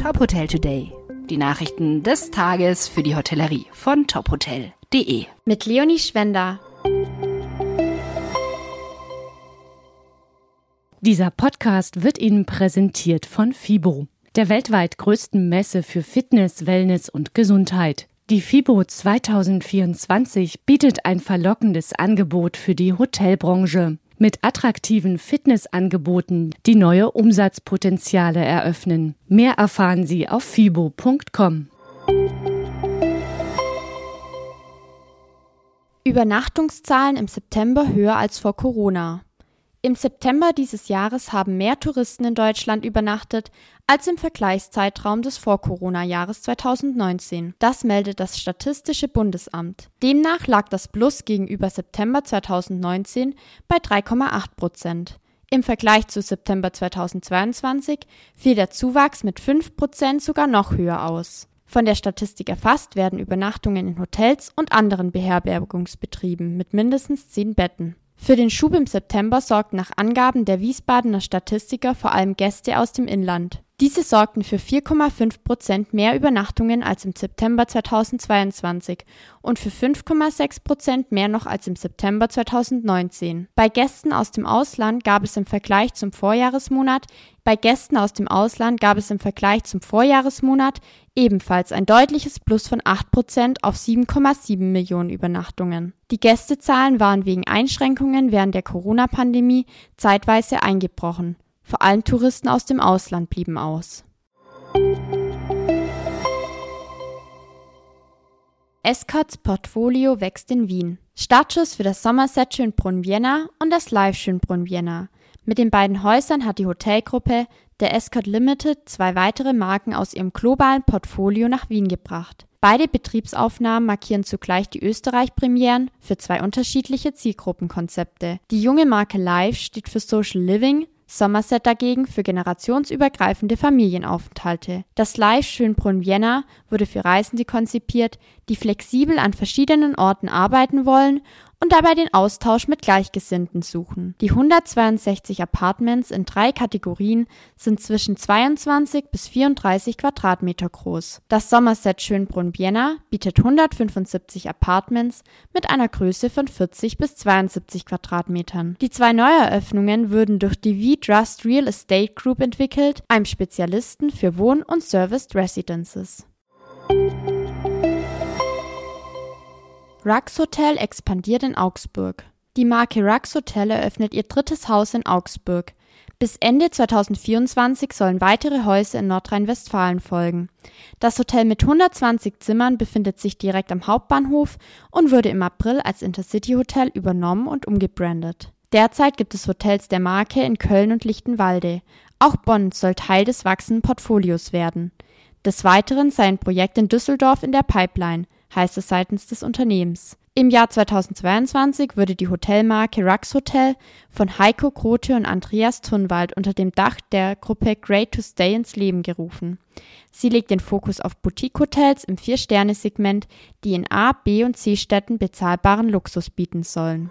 Top Hotel Today. Die Nachrichten des Tages für die Hotellerie von tophotel.de. Mit Leonie Schwender. Dieser Podcast wird Ihnen präsentiert von FIBO, der weltweit größten Messe für Fitness, Wellness und Gesundheit. Die FIBO 2024 bietet ein verlockendes Angebot für die Hotelbranche mit attraktiven Fitnessangeboten, die neue Umsatzpotenziale eröffnen. Mehr erfahren Sie auf fibo.com. Übernachtungszahlen im September höher als vor Corona. Im September dieses Jahres haben mehr Touristen in Deutschland übernachtet als im Vergleichszeitraum des Vor-Corona-Jahres 2019. Das meldet das Statistische Bundesamt. Demnach lag das Plus gegenüber September 2019 bei 3,8 Prozent. Im Vergleich zu September 2022 fiel der Zuwachs mit 5 Prozent sogar noch höher aus. Von der Statistik erfasst werden Übernachtungen in Hotels und anderen Beherbergungsbetrieben mit mindestens 10 Betten. Für den Schub im September sorgten nach Angaben der Wiesbadener Statistiker vor allem Gäste aus dem Inland. Diese sorgten für 4,5 Prozent mehr Übernachtungen als im September 2022 und für 5,6 Prozent mehr noch als im September 2019. Bei Gästen aus dem Ausland gab es im Vergleich zum Vorjahresmonat bei Gästen aus dem Ausland gab es im Vergleich zum Vorjahresmonat ebenfalls ein deutliches Plus von 8 Prozent auf 7,7 Millionen Übernachtungen. Die Gästezahlen waren wegen Einschränkungen während der Corona-Pandemie zeitweise eingebrochen. Vor allem Touristen aus dem Ausland blieben aus. Escorts Portfolio wächst in Wien. Startschuss für das Somerset Schönbrunn Vienna und das Live Schönbrunn Vienna. Mit den beiden Häusern hat die Hotelgruppe der Escort Limited zwei weitere Marken aus ihrem globalen Portfolio nach Wien gebracht. Beide Betriebsaufnahmen markieren zugleich die Österreich-Premieren für zwei unterschiedliche Zielgruppenkonzepte. Die junge Marke Live steht für Social Living, Somerset dagegen für generationsübergreifende Familienaufenthalte. Das Live Schönbrunn Vienna wurde für Reisende konzipiert, die flexibel an verschiedenen Orten arbeiten wollen und dabei den Austausch mit Gleichgesinnten suchen. Die 162 Apartments in drei Kategorien sind zwischen 22 bis 34 Quadratmeter groß. Das Somerset Schönbrunn Vienna bietet 175 Apartments mit einer Größe von 40 bis 72 Quadratmetern. Die zwei Neueröffnungen würden durch die V-Trust Real Estate Group entwickelt, einem Spezialisten für Wohn- und Serviced Residences. Rux Hotel expandiert in Augsburg. Die Marke Rux Hotel eröffnet ihr drittes Haus in Augsburg. Bis Ende 2024 sollen weitere Häuser in Nordrhein-Westfalen folgen. Das Hotel mit 120 Zimmern befindet sich direkt am Hauptbahnhof und wurde im April als Intercity Hotel übernommen und umgebrandet. Derzeit gibt es Hotels der Marke in Köln und Lichtenwalde. Auch Bonn soll Teil des wachsenden Portfolios werden. Des Weiteren sei ein Projekt in Düsseldorf in der Pipeline heißt es seitens des Unternehmens. Im Jahr 2022 wurde die Hotelmarke Rux Hotel von Heiko Grote und Andreas Thunwald unter dem Dach der Gruppe Great to Stay ins Leben gerufen. Sie legt den Fokus auf Boutique-Hotels im Vier-Sterne-Segment, die in A, B und C-Städten bezahlbaren Luxus bieten sollen.